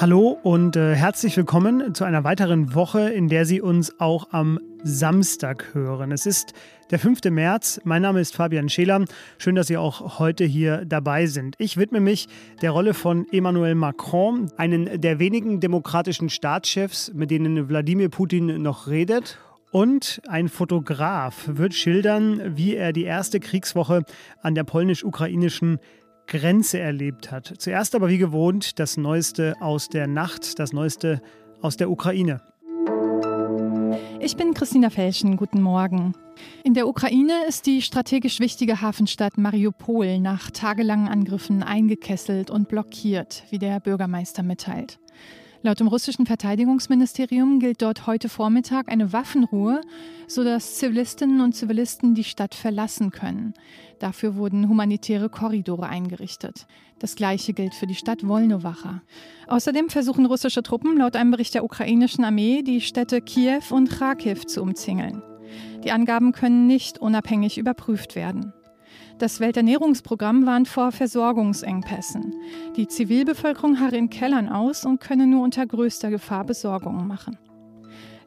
Hallo und äh, herzlich willkommen zu einer weiteren Woche, in der Sie uns auch am Samstag hören. Es ist der 5. März. Mein Name ist Fabian Scheler. Schön, dass Sie auch heute hier dabei sind. Ich widme mich der Rolle von Emmanuel Macron, einen der wenigen demokratischen Staatschefs, mit denen Wladimir Putin noch redet. Und ein Fotograf wird schildern, wie er die erste Kriegswoche an der polnisch-ukrainischen Grenze erlebt hat. Zuerst aber wie gewohnt das Neueste aus der Nacht, das Neueste aus der Ukraine. Ich bin Christina Felschen, guten Morgen. In der Ukraine ist die strategisch wichtige Hafenstadt Mariupol nach tagelangen Angriffen eingekesselt und blockiert, wie der Bürgermeister mitteilt. Laut dem russischen Verteidigungsministerium gilt dort heute Vormittag eine Waffenruhe, sodass Zivilistinnen und Zivilisten die Stadt verlassen können. Dafür wurden humanitäre Korridore eingerichtet. Das gleiche gilt für die Stadt Wolnowacha. Außerdem versuchen russische Truppen laut einem Bericht der ukrainischen Armee, die Städte Kiew und Kharkiv zu umzingeln. Die Angaben können nicht unabhängig überprüft werden. Das Welternährungsprogramm warnt vor Versorgungsengpässen. Die Zivilbevölkerung harre in Kellern aus und könne nur unter größter Gefahr Besorgungen machen.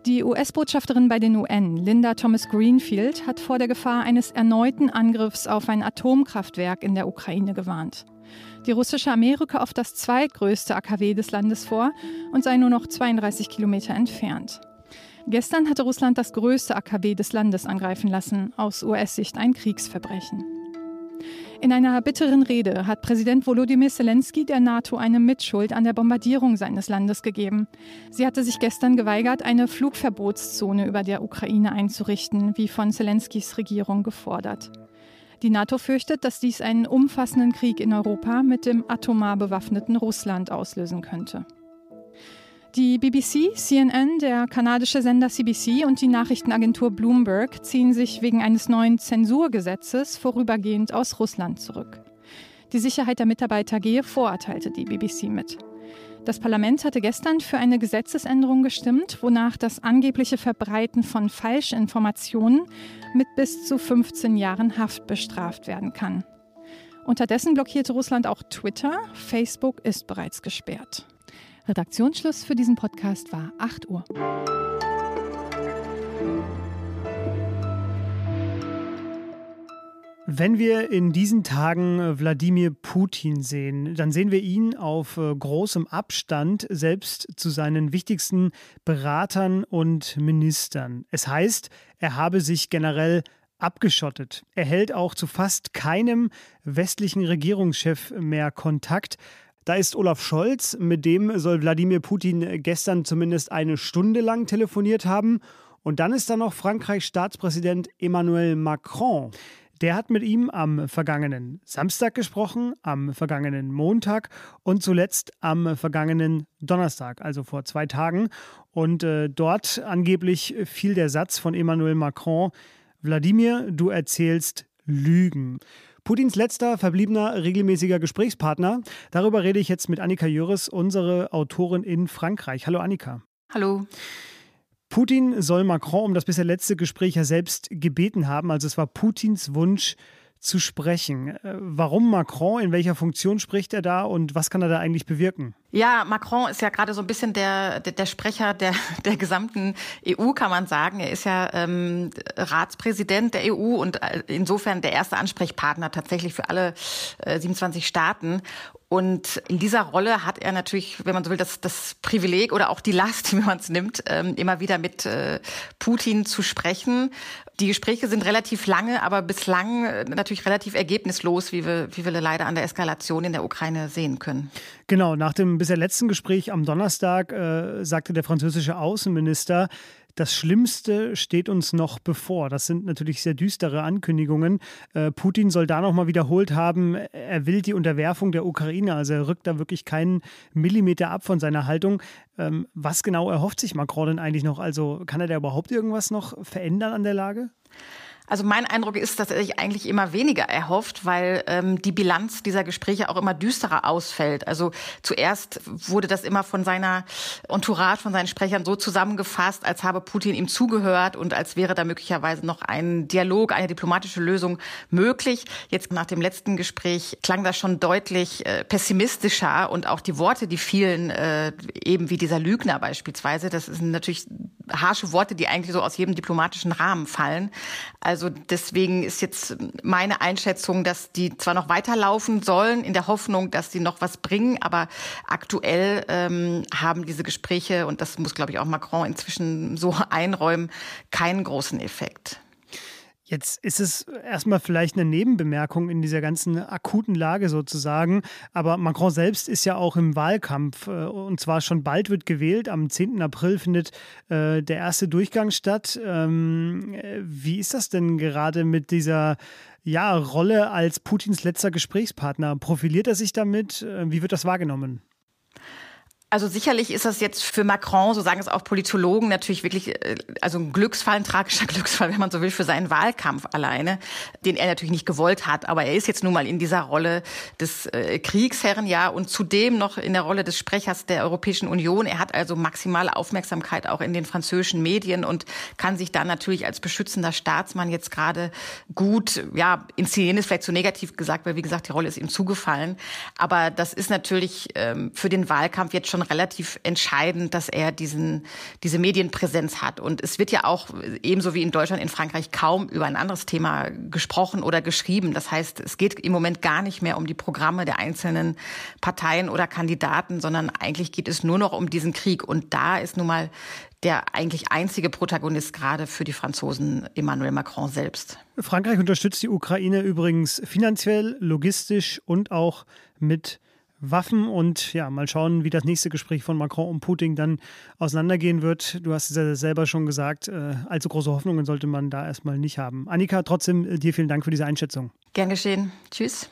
Die US-Botschafterin bei den UN, Linda Thomas Greenfield, hat vor der Gefahr eines erneuten Angriffs auf ein Atomkraftwerk in der Ukraine gewarnt. Die russische Armee rücke auf das zweitgrößte AKW des Landes vor und sei nur noch 32 Kilometer entfernt. Gestern hatte Russland das größte AKW des Landes angreifen lassen, aus US-Sicht ein Kriegsverbrechen. In einer bitteren Rede hat Präsident Volodymyr Zelensky der NATO eine Mitschuld an der Bombardierung seines Landes gegeben. Sie hatte sich gestern geweigert, eine Flugverbotszone über der Ukraine einzurichten, wie von Zelenskys Regierung gefordert. Die NATO fürchtet, dass dies einen umfassenden Krieg in Europa mit dem atomar bewaffneten Russland auslösen könnte. Die BBC, CNN, der kanadische Sender CBC und die Nachrichtenagentur Bloomberg ziehen sich wegen eines neuen Zensurgesetzes vorübergehend aus Russland zurück. Die Sicherheit der Mitarbeiter gehe vor, teilte die BBC mit. Das Parlament hatte gestern für eine Gesetzesänderung gestimmt, wonach das angebliche Verbreiten von Falschinformationen mit bis zu 15 Jahren Haft bestraft werden kann. Unterdessen blockierte Russland auch Twitter. Facebook ist bereits gesperrt. Redaktionsschluss für diesen Podcast war 8 Uhr. Wenn wir in diesen Tagen Wladimir Putin sehen, dann sehen wir ihn auf äh, großem Abstand selbst zu seinen wichtigsten Beratern und Ministern. Es heißt, er habe sich generell abgeschottet. Er hält auch zu fast keinem westlichen Regierungschef mehr Kontakt. Da ist Olaf Scholz, mit dem soll Wladimir Putin gestern zumindest eine Stunde lang telefoniert haben. Und dann ist da noch Frankreichs Staatspräsident Emmanuel Macron. Der hat mit ihm am vergangenen Samstag gesprochen, am vergangenen Montag und zuletzt am vergangenen Donnerstag, also vor zwei Tagen. Und äh, dort angeblich fiel der Satz von Emmanuel Macron, Wladimir, du erzählst Lügen. Putins letzter verbliebener regelmäßiger Gesprächspartner. Darüber rede ich jetzt mit Annika Jöris, unsere Autorin in Frankreich. Hallo Annika. Hallo. Putin soll Macron um das bisher letzte Gespräch ja selbst gebeten haben. Also es war Putins Wunsch, zu sprechen. Äh, warum Macron? In welcher Funktion spricht er da und was kann er da eigentlich bewirken? Ja, Macron ist ja gerade so ein bisschen der, der, der Sprecher der, der gesamten EU, kann man sagen. Er ist ja ähm, Ratspräsident der EU und äh, insofern der erste Ansprechpartner tatsächlich für alle äh, 27 Staaten. Und in dieser Rolle hat er natürlich, wenn man so will, das, das Privileg oder auch die Last, wie man es nimmt, ähm, immer wieder mit äh, Putin zu sprechen. Die Gespräche sind relativ lange, aber bislang äh, natürlich relativ ergebnislos, wie wir, wie wir leider an der Eskalation in der Ukraine sehen können. Genau, nach dem bisher letzten Gespräch am Donnerstag äh, sagte der französische Außenminister, das Schlimmste steht uns noch bevor. Das sind natürlich sehr düstere Ankündigungen. Äh, Putin soll da nochmal wiederholt haben, er will die Unterwerfung der Ukraine. Also er rückt da wirklich keinen Millimeter ab von seiner Haltung. Ähm, was genau erhofft sich Macron denn eigentlich noch? Also kann er da überhaupt irgendwas noch verändern an der Lage? Also mein Eindruck ist, dass er sich eigentlich immer weniger erhofft, weil ähm, die Bilanz dieser Gespräche auch immer düsterer ausfällt. Also zuerst wurde das immer von seiner Entourage, von seinen Sprechern so zusammengefasst, als habe Putin ihm zugehört und als wäre da möglicherweise noch ein Dialog, eine diplomatische Lösung möglich. Jetzt nach dem letzten Gespräch klang das schon deutlich äh, pessimistischer und auch die Worte, die vielen, äh, eben wie dieser Lügner beispielsweise, das sind natürlich harsche Worte, die eigentlich so aus jedem diplomatischen Rahmen fallen. Also deswegen ist jetzt meine Einschätzung, dass die zwar noch weiterlaufen sollen, in der Hoffnung, dass sie noch was bringen, aber aktuell ähm, haben diese Gespräche, und das muss, glaube ich, auch Macron inzwischen so einräumen, keinen großen Effekt. Jetzt ist es erstmal vielleicht eine Nebenbemerkung in dieser ganzen akuten Lage sozusagen. Aber Macron selbst ist ja auch im Wahlkampf. Äh, und zwar schon bald wird gewählt. Am 10. April findet äh, der erste Durchgang statt. Ähm, wie ist das denn gerade mit dieser ja, Rolle als Putins letzter Gesprächspartner? Profiliert er sich damit? Äh, wie wird das wahrgenommen? Also sicherlich ist das jetzt für Macron, so sagen es auch Politologen, natürlich wirklich äh, also ein Glücksfall, ein tragischer Glücksfall, wenn man so will, für seinen Wahlkampf alleine, den er natürlich nicht gewollt hat. Aber er ist jetzt nun mal in dieser Rolle des äh, Kriegsherren, ja, und zudem noch in der Rolle des Sprechers der Europäischen Union. Er hat also maximale Aufmerksamkeit auch in den französischen Medien und kann sich dann natürlich als beschützender Staatsmann jetzt gerade gut, ja, inszenieren ist vielleicht zu negativ gesagt, weil wie gesagt, die Rolle ist ihm zugefallen. Aber das ist natürlich ähm, für den Wahlkampf jetzt schon schon relativ entscheidend, dass er diesen, diese Medienpräsenz hat. Und es wird ja auch ebenso wie in Deutschland, in Frankreich kaum über ein anderes Thema gesprochen oder geschrieben. Das heißt, es geht im Moment gar nicht mehr um die Programme der einzelnen Parteien oder Kandidaten, sondern eigentlich geht es nur noch um diesen Krieg. Und da ist nun mal der eigentlich einzige Protagonist gerade für die Franzosen Emmanuel Macron selbst. Frankreich unterstützt die Ukraine übrigens finanziell, logistisch und auch mit Waffen und ja, mal schauen, wie das nächste Gespräch von Macron und Putin dann auseinandergehen wird. Du hast es ja selber schon gesagt, äh, allzu große Hoffnungen sollte man da erstmal nicht haben. Annika, trotzdem äh, dir vielen Dank für diese Einschätzung. Gern geschehen. Tschüss.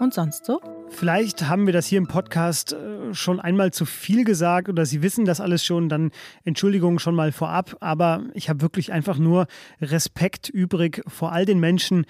Und sonst so? Vielleicht haben wir das hier im Podcast äh, schon einmal zu viel gesagt oder Sie wissen das alles schon, dann Entschuldigung schon mal vorab. Aber ich habe wirklich einfach nur Respekt übrig vor all den Menschen,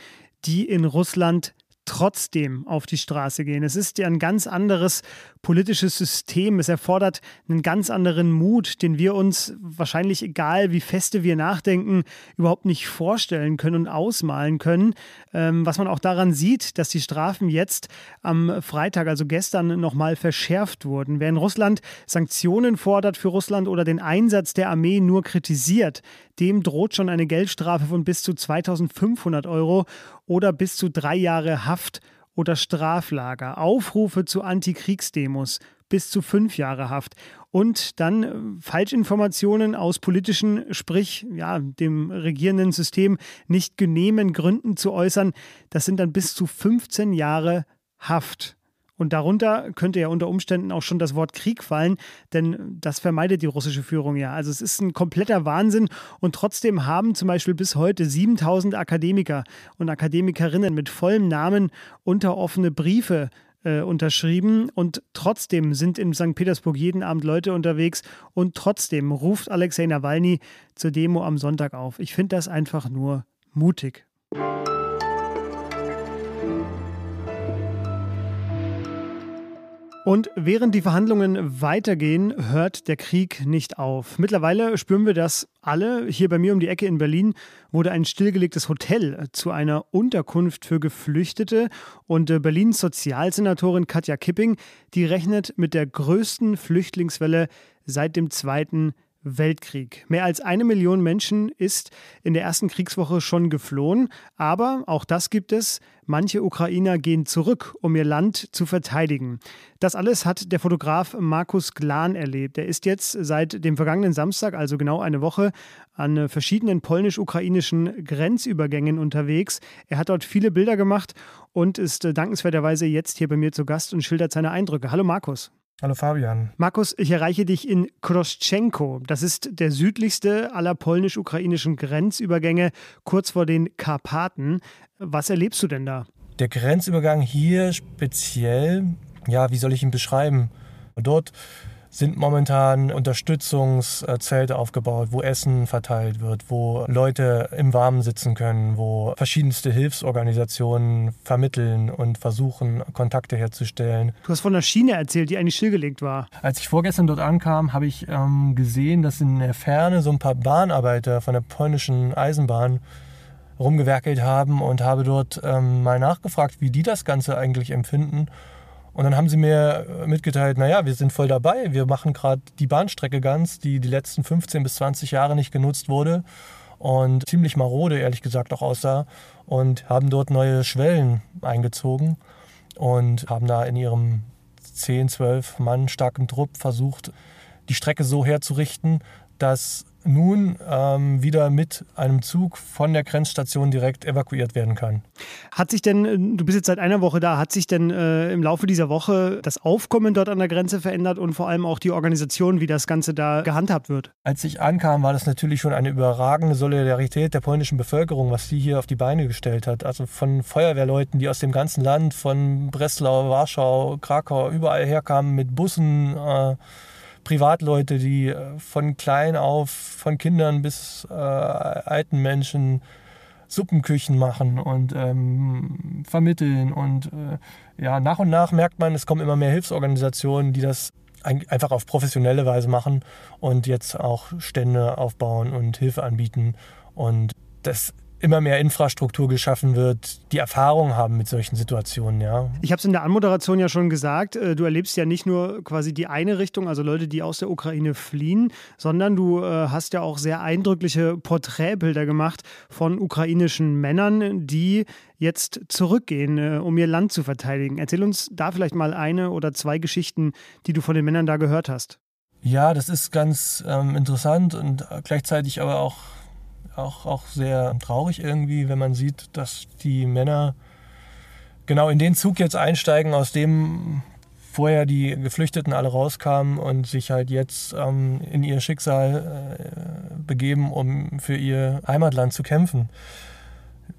die in Russland trotzdem auf die Straße gehen. Es ist ja ein ganz anderes politisches System. Es erfordert einen ganz anderen Mut, den wir uns wahrscheinlich, egal wie feste wir nachdenken, überhaupt nicht vorstellen können und ausmalen können. Ähm, was man auch daran sieht, dass die Strafen jetzt am Freitag, also gestern, nochmal verschärft wurden. Wer in Russland Sanktionen fordert für Russland oder den Einsatz der Armee nur kritisiert, dem droht schon eine Geldstrafe von bis zu 2500 Euro oder bis zu drei Jahre Haft oder Straflager, Aufrufe zu Antikriegsdemos bis zu fünf Jahre Haft. Und dann äh, Falschinformationen aus politischen, sprich ja, dem regierenden System nicht genehmen Gründen zu äußern, das sind dann bis zu 15 Jahre Haft. Und darunter könnte ja unter Umständen auch schon das Wort Krieg fallen, denn das vermeidet die russische Führung ja. Also es ist ein kompletter Wahnsinn und trotzdem haben zum Beispiel bis heute 7000 Akademiker und Akademikerinnen mit vollem Namen unter offene Briefe äh, unterschrieben und trotzdem sind in St. Petersburg jeden Abend Leute unterwegs und trotzdem ruft Alexei Nawalny zur Demo am Sonntag auf. Ich finde das einfach nur mutig. Und während die Verhandlungen weitergehen, hört der Krieg nicht auf. Mittlerweile spüren wir das alle. Hier bei mir um die Ecke in Berlin wurde ein stillgelegtes Hotel zu einer Unterkunft für Geflüchtete. Und äh, Berlins Sozialsenatorin Katja Kipping, die rechnet mit der größten Flüchtlingswelle seit dem Zweiten Weltkrieg. Mehr als eine Million Menschen ist in der ersten Kriegswoche schon geflohen, aber auch das gibt es. Manche Ukrainer gehen zurück, um ihr Land zu verteidigen. Das alles hat der Fotograf Markus Glan erlebt. Er ist jetzt seit dem vergangenen Samstag, also genau eine Woche, an verschiedenen polnisch-ukrainischen Grenzübergängen unterwegs. Er hat dort viele Bilder gemacht und ist dankenswerterweise jetzt hier bei mir zu Gast und schildert seine Eindrücke. Hallo Markus. Hallo Fabian. Markus, ich erreiche dich in Kroschenko. Das ist der südlichste aller polnisch-ukrainischen Grenzübergänge, kurz vor den Karpaten. Was erlebst du denn da? Der Grenzübergang hier speziell, ja, wie soll ich ihn beschreiben? Dort sind momentan Unterstützungszelte aufgebaut, wo Essen verteilt wird, wo Leute im Warmen sitzen können, wo verschiedenste Hilfsorganisationen vermitteln und versuchen, Kontakte herzustellen. Du hast von einer Schiene erzählt, die eigentlich stillgelegt war. Als ich vorgestern dort ankam, habe ich ähm, gesehen, dass in der Ferne so ein paar Bahnarbeiter von der polnischen Eisenbahn rumgewerkelt haben und habe dort ähm, mal nachgefragt, wie die das Ganze eigentlich empfinden. Und dann haben sie mir mitgeteilt, naja, wir sind voll dabei, wir machen gerade die Bahnstrecke ganz, die die letzten 15 bis 20 Jahre nicht genutzt wurde und ziemlich marode, ehrlich gesagt, auch aussah und haben dort neue Schwellen eingezogen und haben da in ihrem 10, 12 Mann starken Trupp versucht, die Strecke so herzurichten, dass nun ähm, wieder mit einem Zug von der Grenzstation direkt evakuiert werden kann. Hat sich denn, äh, du bist jetzt seit einer Woche da, hat sich denn äh, im Laufe dieser Woche das Aufkommen dort an der Grenze verändert und vor allem auch die Organisation, wie das Ganze da gehandhabt wird? Als ich ankam, war das natürlich schon eine überragende Solidarität der polnischen Bevölkerung, was sie hier auf die Beine gestellt hat. Also von Feuerwehrleuten, die aus dem ganzen Land, von Breslau, Warschau, Krakau, überall herkamen mit Bussen. Äh, Privatleute, die äh, von klein auf, von Kindern bis äh, alten Menschen Suppenküchen machen und ähm, vermitteln. Und äh, ja, nach und nach merkt man, es kommen immer mehr Hilfsorganisationen, die das ein, einfach auf professionelle Weise machen und jetzt auch Stände aufbauen und Hilfe anbieten. Und das immer mehr Infrastruktur geschaffen wird, die Erfahrung haben mit solchen Situationen, ja. Ich habe es in der Anmoderation ja schon gesagt, äh, du erlebst ja nicht nur quasi die eine Richtung, also Leute, die aus der Ukraine fliehen, sondern du äh, hast ja auch sehr eindrückliche Porträtbilder gemacht von ukrainischen Männern, die jetzt zurückgehen, äh, um ihr Land zu verteidigen. Erzähl uns da vielleicht mal eine oder zwei Geschichten, die du von den Männern da gehört hast. Ja, das ist ganz ähm, interessant und gleichzeitig aber auch auch, auch sehr traurig irgendwie, wenn man sieht, dass die Männer genau in den Zug jetzt einsteigen, aus dem vorher die Geflüchteten alle rauskamen und sich halt jetzt ähm, in ihr Schicksal äh, begeben, um für ihr Heimatland zu kämpfen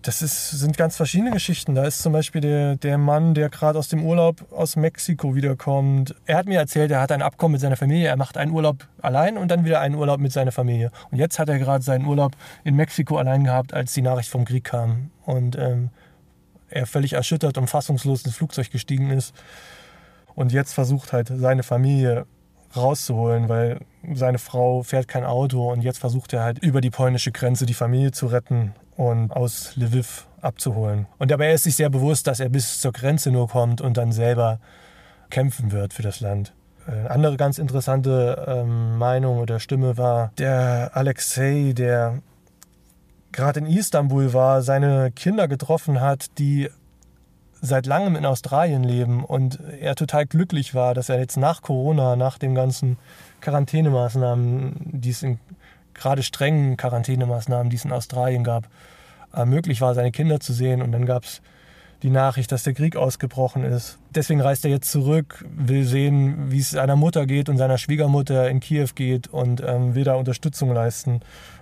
das ist, sind ganz verschiedene Geschichten. Da ist zum Beispiel der, der Mann, der gerade aus dem Urlaub aus Mexiko wiederkommt. Er hat mir erzählt, er hat ein Abkommen mit seiner Familie. Er macht einen Urlaub allein und dann wieder einen Urlaub mit seiner Familie. Und jetzt hat er gerade seinen Urlaub in Mexiko allein gehabt, als die Nachricht vom Krieg kam. Und ähm, er völlig erschüttert und fassungslos ins Flugzeug gestiegen ist. Und jetzt versucht halt seine Familie rauszuholen, weil seine Frau fährt kein Auto und jetzt versucht er halt über die polnische Grenze die Familie zu retten und aus Lviv abzuholen. Und dabei ist sich sehr bewusst, dass er bis zur Grenze nur kommt und dann selber kämpfen wird für das Land. Eine andere ganz interessante ähm, Meinung oder Stimme war der Alexei, der gerade in Istanbul war, seine Kinder getroffen hat, die seit langem in Australien leben und er total glücklich war, dass er jetzt nach Corona, nach den ganzen Quarantänemaßnahmen, die es in gerade strengen Quarantänemaßnahmen, die es in Australien gab, äh, möglich war, seine Kinder zu sehen. Und dann gab es die Nachricht, dass der Krieg ausgebrochen ist. Deswegen reist er jetzt zurück, will sehen, wie es seiner Mutter geht und seiner Schwiegermutter in Kiew geht und ähm, will da Unterstützung leisten.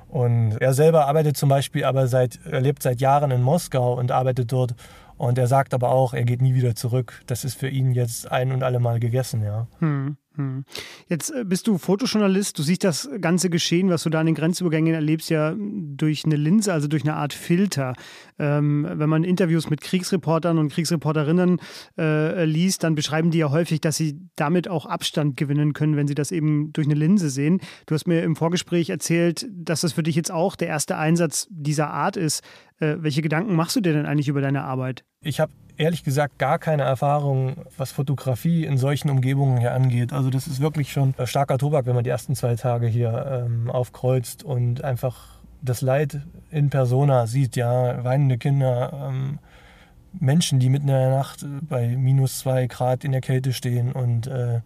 Und er selber arbeitet zum Beispiel aber seit, er lebt seit Jahren in Moskau und arbeitet dort. Und er sagt aber auch, er geht nie wieder zurück. Das ist für ihn jetzt ein und alle Mal gegessen, ja. Hm. Hm. Jetzt äh, bist du Fotojournalist, du siehst das ganze Geschehen, was du da an den Grenzübergängen erlebst, ja durch eine Linse, also durch eine Art Filter. Ähm, wenn man Interviews mit Kriegsreportern und Kriegsreporterinnen äh, liest, dann beschreiben die ja häufig, dass sie damit auch Abstand gewinnen können, wenn sie das eben durch eine Linse sehen. Du hast mir im Vorgespräch erzählt, dass das für dich jetzt auch der erste Einsatz dieser Art ist. Äh, welche Gedanken machst du dir denn eigentlich über deine Arbeit? Ich habe ehrlich gesagt gar keine Erfahrung, was Fotografie in solchen Umgebungen hier angeht. Also das ist wirklich schon starker Tobak, wenn man die ersten zwei Tage hier ähm, aufkreuzt und einfach das Leid in Persona sieht, ja, weinende Kinder, ähm, Menschen, die mitten in der Nacht bei minus zwei Grad in der Kälte stehen und äh,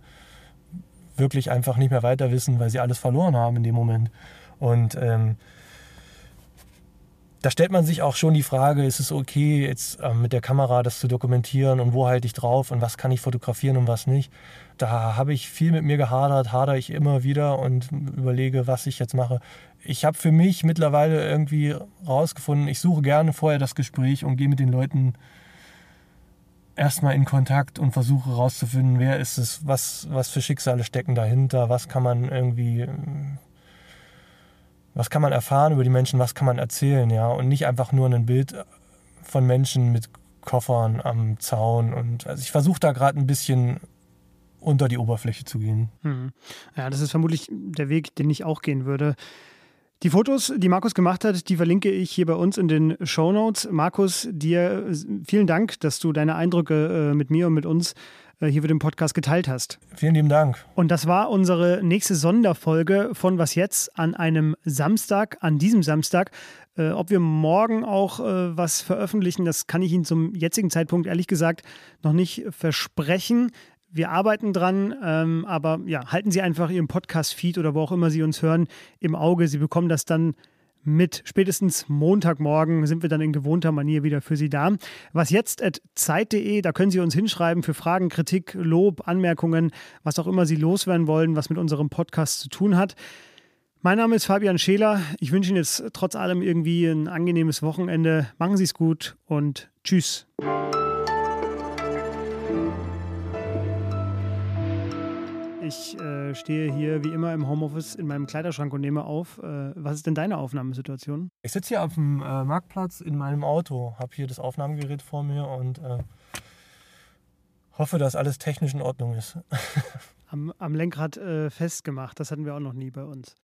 wirklich einfach nicht mehr weiter wissen, weil sie alles verloren haben in dem Moment. Und ähm, da stellt man sich auch schon die Frage, ist es okay, jetzt äh, mit der Kamera das zu dokumentieren und wo halte ich drauf und was kann ich fotografieren und was nicht. Da habe ich viel mit mir gehadert, hadere ich immer wieder und überlege, was ich jetzt mache. Ich habe für mich mittlerweile irgendwie rausgefunden, ich suche gerne vorher das Gespräch und gehe mit den Leuten erstmal in Kontakt und versuche herauszufinden, wer ist es, was, was für Schicksale stecken dahinter, was kann man irgendwie, was kann man erfahren über die Menschen, was kann man erzählen, ja, und nicht einfach nur ein Bild von Menschen mit Koffern am Zaun und also ich versuche da gerade ein bisschen unter die Oberfläche zu gehen. Hm. Ja, das ist vermutlich der Weg, den ich auch gehen würde. Die Fotos, die Markus gemacht hat, die verlinke ich hier bei uns in den Show Notes. Markus, dir vielen Dank, dass du deine Eindrücke äh, mit mir und mit uns äh, hier für den Podcast geteilt hast. Vielen lieben Dank. Und das war unsere nächste Sonderfolge von Was jetzt an einem Samstag, an diesem Samstag. Äh, ob wir morgen auch äh, was veröffentlichen, das kann ich Ihnen zum jetzigen Zeitpunkt ehrlich gesagt noch nicht versprechen. Wir arbeiten dran, ähm, aber ja, halten Sie einfach Ihren Podcast-Feed oder wo auch immer Sie uns hören im Auge. Sie bekommen das dann mit. Spätestens Montagmorgen sind wir dann in gewohnter Manier wieder für Sie da. Was jetzt at zeit.de, da können Sie uns hinschreiben für Fragen, Kritik, Lob, Anmerkungen, was auch immer Sie loswerden wollen, was mit unserem Podcast zu tun hat. Mein Name ist Fabian Scheler. Ich wünsche Ihnen jetzt trotz allem irgendwie ein angenehmes Wochenende. Machen Sie es gut und tschüss. Ich äh, stehe hier wie immer im Homeoffice in meinem Kleiderschrank und nehme auf. Äh, was ist denn deine Aufnahmesituation? Ich sitze hier auf dem äh, Marktplatz in meinem Auto, habe hier das Aufnahmegerät vor mir und äh, hoffe, dass alles technisch in Ordnung ist. am, am Lenkrad äh, festgemacht, das hatten wir auch noch nie bei uns.